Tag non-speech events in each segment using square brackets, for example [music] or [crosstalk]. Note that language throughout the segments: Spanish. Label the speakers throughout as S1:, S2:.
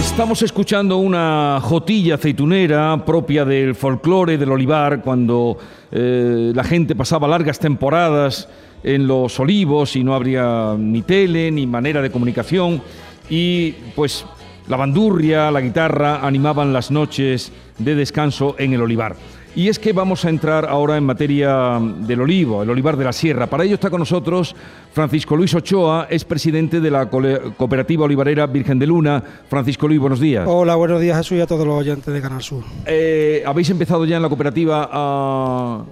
S1: Estamos escuchando una jotilla aceitunera propia del folclore del olivar, cuando eh, la gente pasaba largas temporadas en los olivos y no habría ni tele ni manera de comunicación y pues la bandurria, la guitarra animaban las noches de descanso en el olivar. Y es que vamos a entrar ahora en materia del olivo, el olivar de la sierra. Para ello está con nosotros Francisco Luis Ochoa, es presidente de la cooperativa olivarera Virgen de Luna. Francisco Luis, buenos días.
S2: Hola, buenos días Jesús y a todos los oyentes de Canal Sur.
S1: Eh, ¿Habéis empezado ya en la cooperativa a,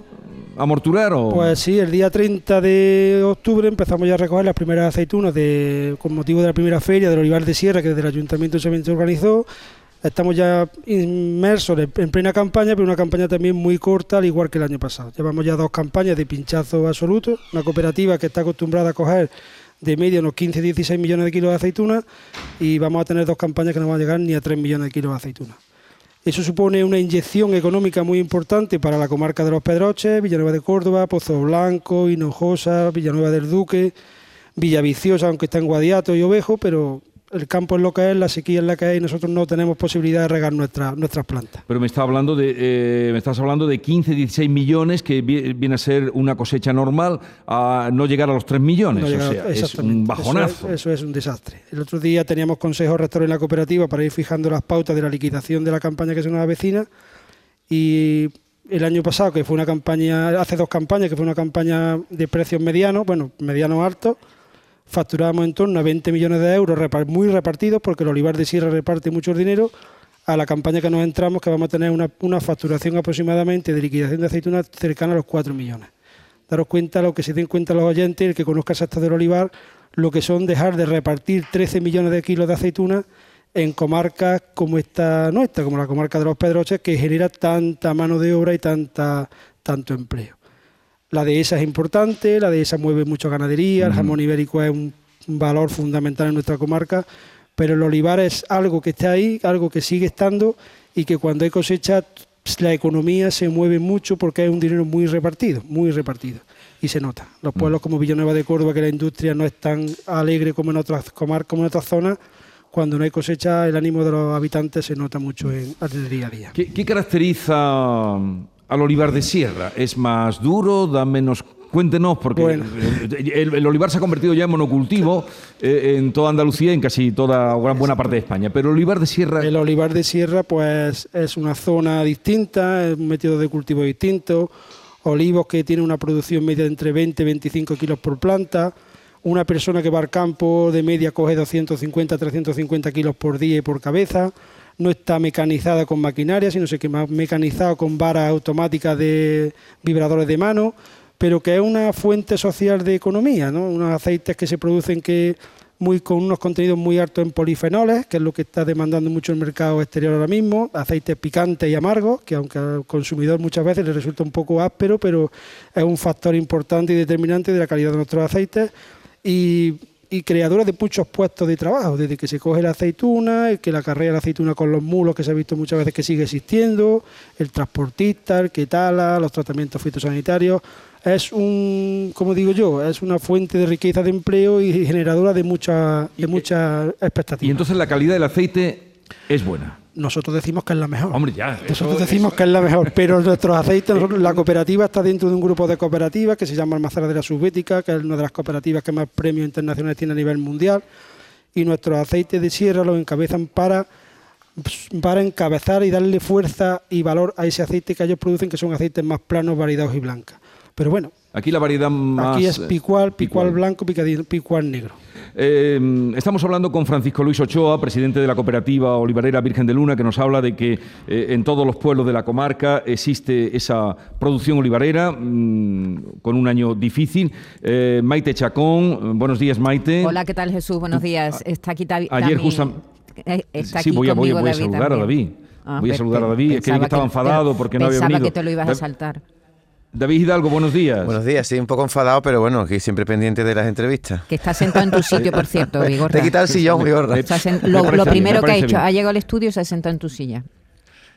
S1: a morturar o...?
S2: Pues sí, el día 30 de octubre empezamos ya a recoger las primeras aceitunas de, con motivo de la primera feria del Olivar de Sierra que desde el Ayuntamiento se organizó. Estamos ya inmersos en en plena campaña, pero una campaña también muy corta, al igual que el año pasado. Llevamos ya dos campañas de pinchazo absoluto, una cooperativa que está acostumbrada a coger de media unos 15-16 millones de kilos de aceitunas y vamos a tener dos campañas que no van a llegar ni a 3 millones de kilos de aceitunas. Eso supone una inyección económica muy importante para la comarca de los Pedroches, Villanueva de Córdoba, Pozo Blanco, Hinojosa, Villanueva del Duque, Villaviciosa, aunque está en Guadiato y Ovejo, pero el campo es lo que es, la sequía es la que es y nosotros no tenemos posibilidad de regar nuestra- nuestras plantas.
S1: Pero me, está hablando de, eh, me estás hablando de 15, 16 millones, que vi- viene a ser una cosecha normal, a no llegar a los 3 millones.
S2: No
S1: o
S2: llega-
S1: sea, es un bajonazo.
S2: Eso es, eso es un desastre. El otro día teníamos consejo rector en la cooperativa para ir fijando las pautas de la liquidación de la campaña que se nos avecina y el año pasado, que fue una campaña, hace dos campañas, que fue una campaña de precios medianos, bueno, medianos altos, facturábamos en torno a 20 millones de euros muy repartidos, porque el Olivar de Sierra reparte mucho dinero, a la campaña que nos entramos, que vamos a tener una, una facturación aproximadamente de liquidación de aceitunas cercana a los 4 millones daros cuenta, lo que se den cuenta los oyentes, el que conozca el sector del olivar, lo que son dejar de repartir 13 millones de kilos de aceitunas en comarcas como esta nuestra, como la comarca de los Pedroches, que genera tanta mano de obra y tanta, tanto empleo. La dehesa es importante, la dehesa mueve mucho ganadería, el jamón ibérico es un valor fundamental en nuestra comarca, pero el olivar es algo que está ahí, algo que sigue estando y que cuando hay cosecha la economía se mueve mucho porque hay un dinero muy repartido, muy repartido y se nota. Los pueblos como Villanueva de Córdoba, que la industria no es tan alegre como en otras comarcas, como en otras zonas, cuando no hay cosecha el ánimo de los habitantes se nota mucho en, el día a día.
S1: ¿Qué, qué caracteriza mm, al olivar de sierra? ¿Es más duro? ¿Da menos? Cuéntenos, porque
S2: Bueno.
S1: el, el olivar se ha convertido ya en monocultivo eh, en toda Andalucía y en casi toda gran buena parte de España. Pero el olivar de sierra,
S2: El olivar de sierra pues es una zona distinta, es un método de cultivo distinto, olivos que tienen una producción media de entre 20 y 25 kilos por planta, una persona que va al campo de media coge 250 350 kilos por día y por cabeza, no está mecanizada con maquinaria, sino que más mecanizado con varas automáticas de vibradores de mano, pero que es una fuente social de economía, ¿no? unos aceites que se producen que muy con unos contenidos muy altos en polifenoles, que es lo que está demandando mucho el mercado exterior ahora mismo, aceites picantes y amargos, que aunque al consumidor muchas veces le resulta un poco áspero, pero es un factor importante y determinante de la calidad de nuestros aceites y, y creadores de muchos puestos de trabajo, desde que se coge la aceituna, el que la carrera de la aceituna con los mulos, que se ha visto muchas veces que sigue existiendo, el transportista, el que tala, los tratamientos fitosanitarios. Es un, como digo yo, es una fuente de riqueza de empleo y generadora de muchas de muchas expectativas.
S1: y entonces la calidad del aceite es buena.
S2: Nosotros decimos que es la mejor.
S1: Hombre, ya.
S2: Nosotros
S1: eso-
S2: decimos que es la mejor, pero nuestros aceites, nosotros- la cooperativa está dentro de un grupo de cooperativas que se llama Almazara de la Subbética, que es una de las cooperativas que más premios internacionales tiene a nivel mundial, y nuestros aceites de sierra los encabezan para, para encabezar y darle fuerza y valor a ese aceite que ellos producen, que son aceites más planos, variados y blancas. Pero bueno,
S1: Aquí la variedad más...
S2: aquí es picual, picual
S1: picual.
S2: blanco, picadillo- picual negro.
S1: Eh, estamos hablando con Francisco Luis Ochoa, presidente de la cooperativa Olivarera Virgen de Luna, que nos habla de que eh, en todos los pueblos de la comarca existe esa producción olivarera mm, con un año difícil. Eh, Maite Chacón, buenos días Maite.
S3: Hola, ¿qué tal Jesús? Buenos días. Está aquí David.
S1: Ayer justam-
S3: Está
S1: sí, voy a, voy a-
S3: conmigo
S1: voy a
S3: David
S1: saludar a. David.
S3: Ah,
S1: voy a saludar a David. Es que,
S3: pensaba
S1: estaba enfadado porque no había
S3: Pensaba
S1: venido.
S3: que te lo ibas a saltar.
S1: David Hidalgo, buenos días.
S4: Buenos días, sí, un poco enfadado, pero bueno, aquí siempre pendiente de las entrevistas.
S3: Que está sentado en tu sitio, por cierto, [laughs] Vigorra.
S4: Te quita el sillón, Vigorra.
S3: Lo, lo primero
S1: me
S3: que ha hecho,
S1: bien.
S3: ha llegado al estudio y se ha sentado en tu silla.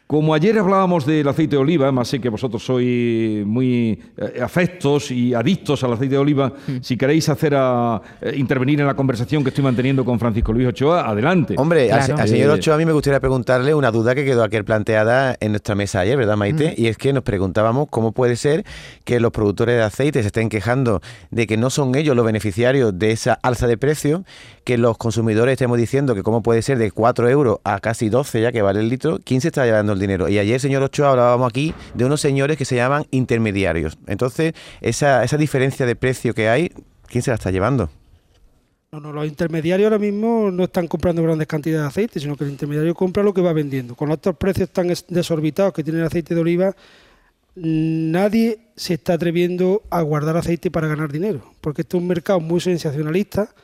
S1: Como ayer hablábamos del aceite de oliva, más sé que vosotros sois muy eh, afectos y adictos al aceite de oliva, si queréis hacer a, eh, intervenir en la conversación que estoy manteniendo con Francisco Luis Ochoa, adelante.
S4: Hombre, al,
S3: Claro.
S4: al señor
S1: Eh,
S4: Ochoa a mí me gustaría preguntarle una duda que quedó aquí planteada en nuestra mesa ayer, ¿verdad, Maite? Y es que nos preguntábamos cómo puede ser que los productores de aceite se estén quejando de que no son ellos los beneficiarios de esa alza de precio, que los consumidores estemos diciendo que cómo puede ser de 4 euros a casi 12 ya que vale el litro, ¿quién se está llevando el dinero? Y ayer, señor Ochoa, hablábamos aquí de unos señores que se llaman intermediarios. Entonces, esa, esa diferencia de precio que hay, ¿quién se la está llevando?
S2: No, no, los intermediarios ahora mismo no están comprando grandes cantidades de aceite, sino que el intermediario compra lo que va vendiendo. Con estos precios tan es- desorbitados que tiene el aceite de oliva, nadie se está atreviendo a guardar aceite para ganar dinero, porque esto es un mercado muy sensacionalista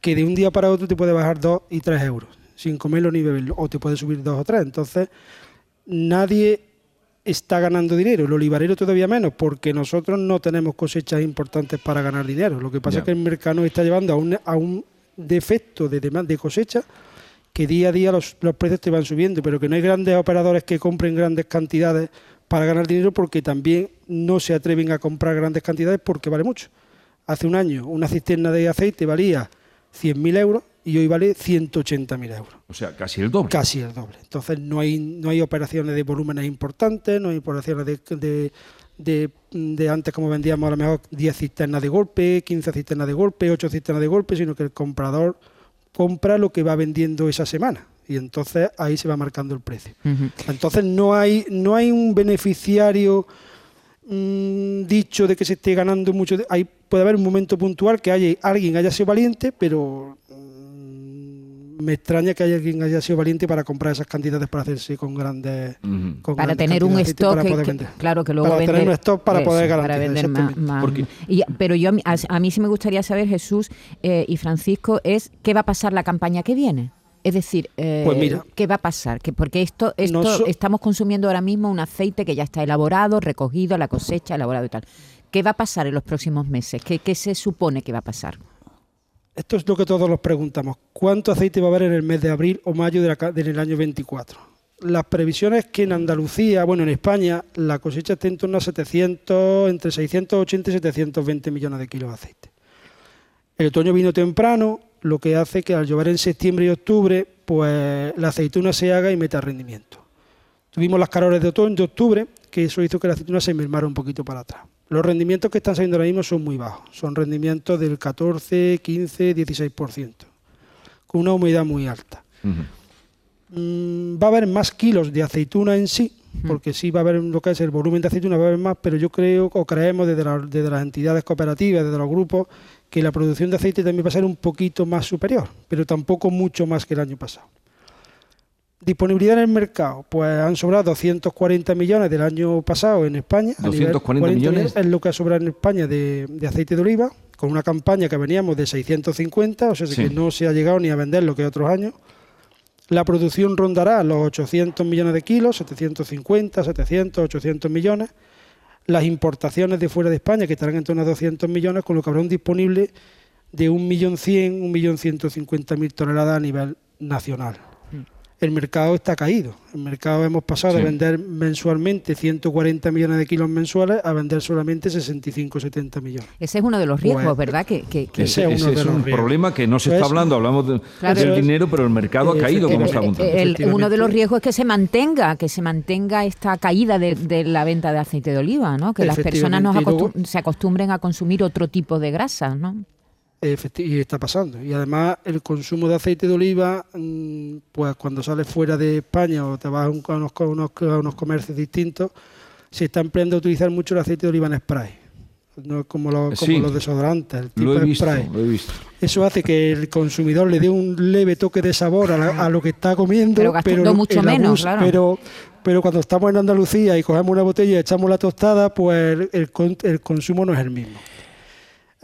S2: que de un día para otro te puede bajar 2 y 3 euros, sin comerlo ni beberlo, o te puede subir 2 o 3. Entonces, nadie está ganando dinero, el olivarero todavía menos, porque nosotros no tenemos cosechas importantes para ganar dinero. Lo que pasa es que el mercado nos está llevando a un, a un defecto de demanda de cosecha que día a día los, los precios te van subiendo, pero que no hay grandes operadores que compren grandes cantidades para ganar dinero porque también no se atreven a comprar grandes cantidades porque vale mucho. Hace un año una cisterna de aceite valía 100.000 euros y hoy vale 180.000 euros
S1: O sea, casi el doble.
S2: casi el doble. Entonces no hay no hay operaciones de volúmenes importantes, no hay operaciones de, de, de- de antes como vendíamos a lo mejor 10 cisternas de golpe, 15 cisternas de golpe, 8 cisternas de golpe, sino que el comprador compra lo que va vendiendo esa semana y entonces ahí se va marcando el precio. Entonces no hay no hay un beneficiario mm, dicho de que se esté ganando mucho. de- hay, puede haber un momento puntual que haya, alguien haya sido valiente, pero me extraña que haya alguien haya sido valiente para comprar esas cantidades para hacerse con grandes. Con
S3: Para
S2: grandes
S3: tener un stock
S2: para poder
S3: que- claro que luego
S2: Para tener un stock para poder
S3: para
S2: garantizar,
S3: vender más, y- pero yo a, mí- a, mí sí me gustaría saber Jesús eh, y Francisco es qué va a pasar la campaña que viene. Es decir eh,
S2: Pues mira.
S3: qué va a pasar que porque esto esto estamos consumiendo ahora mismo un aceite que ya está elaborado recogido la cosecha elaborado y tal. Qué va a pasar en los próximos meses qué, qué se supone que va a pasar
S2: Esto es lo que todos nos preguntamos. ¿Cuánto aceite va a haber en el mes de abril o mayo del año 24? Las previsiones que en Andalucía, bueno, en España, la cosecha está en torno a 700, entre 680 y 720 millones de kilos de aceite. El otoño vino temprano, lo que hace que al llover en septiembre y octubre, pues la aceituna se haga y meta rendimiento. Tuvimos las calores de otoño, de octubre, que eso hizo que la aceituna se mermara un poquito para atrás. Los rendimientos que están saliendo ahora mismo son muy bajos, son rendimientos del 14, 15, 16%, con una humedad muy alta. Mm, va a haber más kilos de aceituna en sí, porque sí va a haber lo que es el volumen de aceituna, va a haber más, pero yo creo o creemos desde, la- desde las entidades cooperativas, desde los grupos, que la producción de aceite también va a ser un poquito más superior, pero tampoco mucho más que el año pasado. Disponibilidad en el mercado, pues han sobrado 240 millones del año pasado en España. a nivel
S1: 240 millones.
S2: Es lo que ha sobrado en España de, de aceite de oliva, con una campaña que veníamos de 650, o sea
S1: Sí.
S2: que no se ha llegado ni a vender lo que otros años. La producción rondará los 800 millones de kilos, 750, 700, 800 millones. Las importaciones de fuera de España, que estarán en torno a 200 millones, con lo que habrá un disponible de 1.100.000, 1.150.000 toneladas a nivel nacional. El mercado está caído. El mercado hemos pasado
S1: Sí.
S2: de vender mensualmente 140 millones de kilos mensuales a vender solamente 65, 70 millones.
S3: ese es uno de los riesgos
S2: Bueno.
S3: verdad que, que- que-
S2: Ese
S1: Ese,
S2: es
S1: un
S2: riesgos.
S1: problema que no se
S2: Pues-
S1: está hablando, hablamos de-
S3: Claro.
S1: del
S2: es.
S1: dinero, pero el mercado ha caído, como
S2: Eh,
S1: está
S2: eh,
S1: apuntando.
S3: El-
S2: Efectivamente.
S3: uno de los riesgos es que se mantenga, que se mantenga esta caída de, de la venta de aceite de oliva, ¿no? Que las personas nos acostum-
S2: luego-
S3: se acostumbren a consumir otro tipo de grasas, ¿no?
S2: Y está pasando. Y además el consumo de aceite de oliva, mm, pues cuando sales fuera de España o te vas a, un- a unos, unos- a unos comercios distintos, se está empleando a utilizar mucho el aceite de oliva en spray. no es como, los, como
S1: Sí.
S2: los desodorantes, el tipo
S1: Lo he
S2: de
S1: visto,
S2: spray.
S1: lo he visto.
S2: Eso hace que el consumidor le dé un leve toque de sabor a, la- a lo que está comiendo,
S3: Pero gastando
S2: el-
S3: mucho
S2: el
S3: menos, claro.
S2: Pero, pero cuando estamos en Andalucía y cogemos una botella y echamos la tostada, pues el, con- el consumo no es el mismo.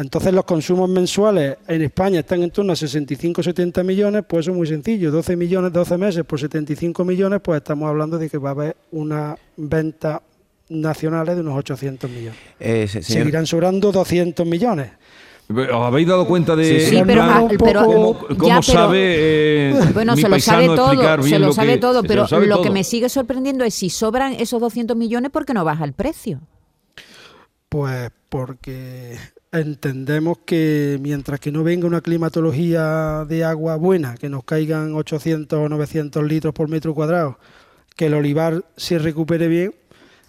S2: Entonces los consumos mensuales en España están en torno a 65-70 millones, pues eso es muy sencillo, 12 millones, 12 meses por 75 millones, pues estamos hablando de que va a haber una venta nacionales de unos 800 millones.
S4: Eh,
S2: Seguirán sobrando 200 millones.
S1: ¿Os habéis dado cuenta de
S4: Sí,
S3: pero, ah, pero-
S1: cómo,
S3: ya,
S1: cómo
S3: pero-
S1: sabe eh,
S3: Bueno,
S1: mi
S3: se lo sabe todo, se lo, sabe
S1: que-
S3: todo, pero
S1: sabe
S3: lo que me sigue sorprendiendo es si sobran esos 200 millones, ¿por qué no baja el precio?
S2: Pues porque entendemos que mientras que no venga una climatología de agua buena, que nos caigan 800 o 900 litros por metro cuadrado, que el olivar se recupere bien,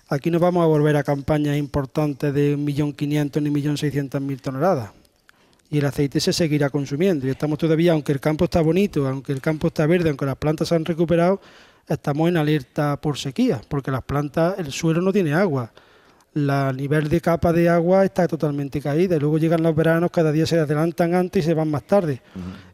S2: aquí no vamos a volver a campañas importantes de 1.500.000 ni 1.600.000 toneladas. Y el aceite se seguirá consumiendo. Y estamos todavía, aunque el campo está bonito, aunque el campo está verde, aunque las plantas se han recuperado, estamos en alerta por sequía, porque las plantas, el suelo no tiene agua la nivel de capa de agua está totalmente caída y luego llegan los veranos, cada día se adelantan antes y se van más tarde.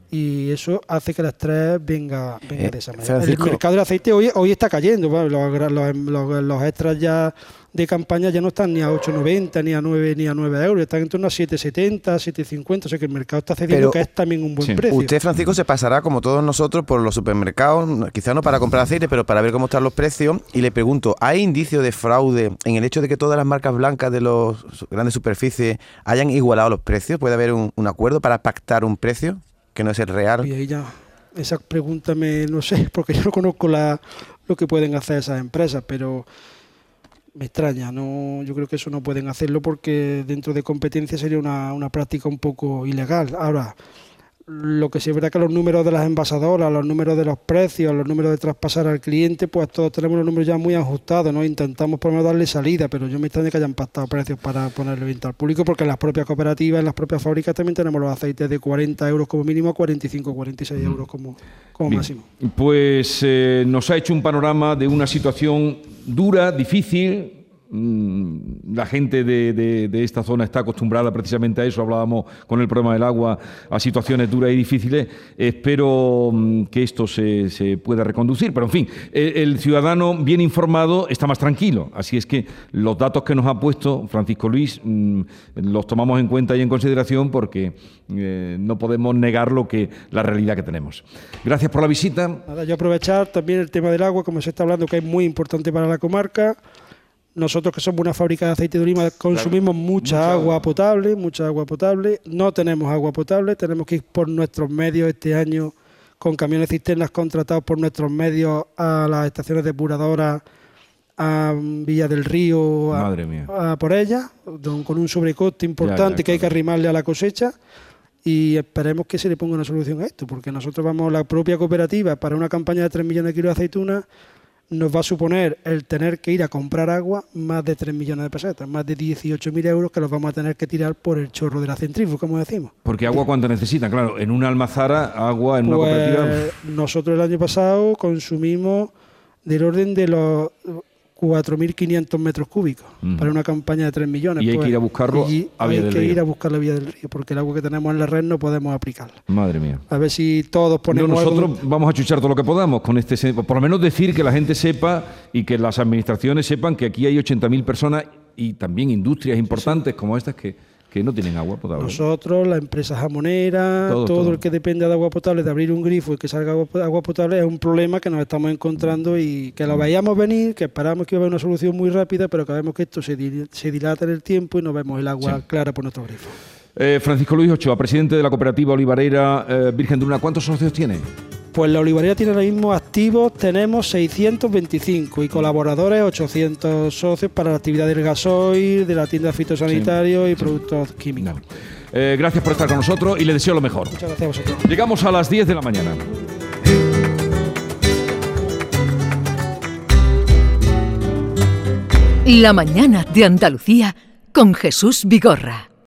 S2: Y eso hace que el estrés venga, venga
S4: Eh,
S2: de esa manera.
S4: Francisco.
S2: El mercado del aceite hoy, hoy está cayendo. bueno, los, gra- los, los- los extras ya de campaña ya no están ni a 8,90, ni a 9, ni a 9 euros, están en torno a 7,70, 7,50. O sea que el mercado está cediendo,
S4: Pero
S2: que es también un buen
S1: Sí.
S2: precio.
S4: Usted, Francisco, se pasará, como todos nosotros, por los supermercados, no- quizá no para comprar aceite, pero para ver cómo están los precios. Y le pregunto, ¿hay indicios de fraude en el hecho de que todas las marcas blancas de las grandes superficies hayan igualado los precios? ¿Puede haber un, un acuerdo para pactar un precio que no es el real?
S2: Y ahí ya, esa pregunta me, no sé, [laughs] porque yo no conozco la, lo que pueden hacer esas empresas, pero me extraña, no, yo creo que eso no pueden hacerlo porque dentro de competencia sería una, una práctica un poco ilegal. Ahora, lo que sí es verdad que los números de las envasadoras, los números de los precios, los números de traspasar al cliente, pues todos tenemos los números ya muy ajustados, ¿no? Intentamos por lo menos darle salida, pero yo me extraña que hayan pactado precios para ponerle venta al público, porque en las propias cooperativas, en las propias fábricas también tenemos los aceites de 40 euros como mínimo a 45 46 euros como, como
S1: Bien.
S2: máximo.
S1: Pues eh, nos ha hecho un panorama de una situación dura, difícil. Mm, La gente de, de- de esta zona está acostumbrada precisamente a eso. Hablábamos con el problema del agua a situaciones duras y difíciles. Espero mm, que esto se, se pueda reconducir. Pero en fin, el, el ciudadano bien informado está más tranquilo. Así es que los datos que nos ha puesto Francisco Luis mm, los tomamos en cuenta y en consideración porque eh, no podemos negar lo que la realidad que tenemos. Gracias por la visita.
S2: Nada, yo aprovechar también el tema del agua, como se está hablando, que es muy importante para la comarca. Nosotros que somos una fábrica de aceite de oliva consumimos mucha agua potable, mucha agua potable. No tenemos agua potable, tenemos que ir por nuestros medios este año con camiones cisternas contratados por nuestros medios a las estaciones depuradoras a Villa del Río a, a por ellas, con un sobrecoste importante
S1: ya,
S2: que hay que arrimarle a la cosecha. Y esperemos que se le ponga una solución a esto, porque nosotros vamos, la propia cooperativa, para una campaña de 3 millones de kilos de aceitunas, nos va a suponer el tener que ir a comprar agua más de 3 millones de pesetas, más de 18.000 euros que los vamos a tener que tirar por el chorro de la centrífuga, como decimos.
S1: Porque agua cuánto necesitan, claro, en una almazara, agua en una cooperativa.
S2: Pues nosotros el año pasado consumimos del orden de los 4.500 metros cúbicos para una campaña de 3 millones.
S1: Y hay que
S2: Pues,
S1: ir a buscarlo
S2: y
S1: a
S2: hay
S1: del
S2: que
S1: Río.
S2: ir a buscar la vía del río, porque el agua que tenemos en la red no podemos aplicarla.
S1: Madre mía.
S2: A ver si todos
S1: No,
S2: ponemos algo-
S1: nosotros vamos a chuchar todo lo que podamos con este, por lo menos decir que la gente sepa y que las administraciones sepan que aquí hay 80.000 personas y también industrias importantes como estas que, que no tienen agua potable.
S2: Nosotros, la empresa jamonera,
S1: Todo,
S2: todo,
S1: todo.
S2: el que depende de agua potable, de abrir un grifo y que salga agua, agua potable, es un problema que nos estamos encontrando y que
S1: Mm.
S2: lo veíamos venir, que esperamos que iba a haber una solución muy rápida, pero que vemos que esto se, dil- se dilata en el tiempo y no vemos el agua
S1: Sí.
S2: clara por nuestro grifo.
S1: Eh, Francisco Luis Ochoa, presidente de la cooperativa olivarera eh, Virgen de Luna, ¿cuántos socios tiene?
S2: Pues la olivarera tiene ahora mismo activos, tenemos 625 y colaboradores 800 socios para la actividad del gasoil, de la tienda fitosanitario y productos químicos.
S1: Eh, gracias por estar con nosotros y le deseo lo mejor.
S2: Muchas gracias a vosotros.
S1: Llegamos a las 10 de la mañana.
S5: La mañana de Andalucía con Jesús Vigorra.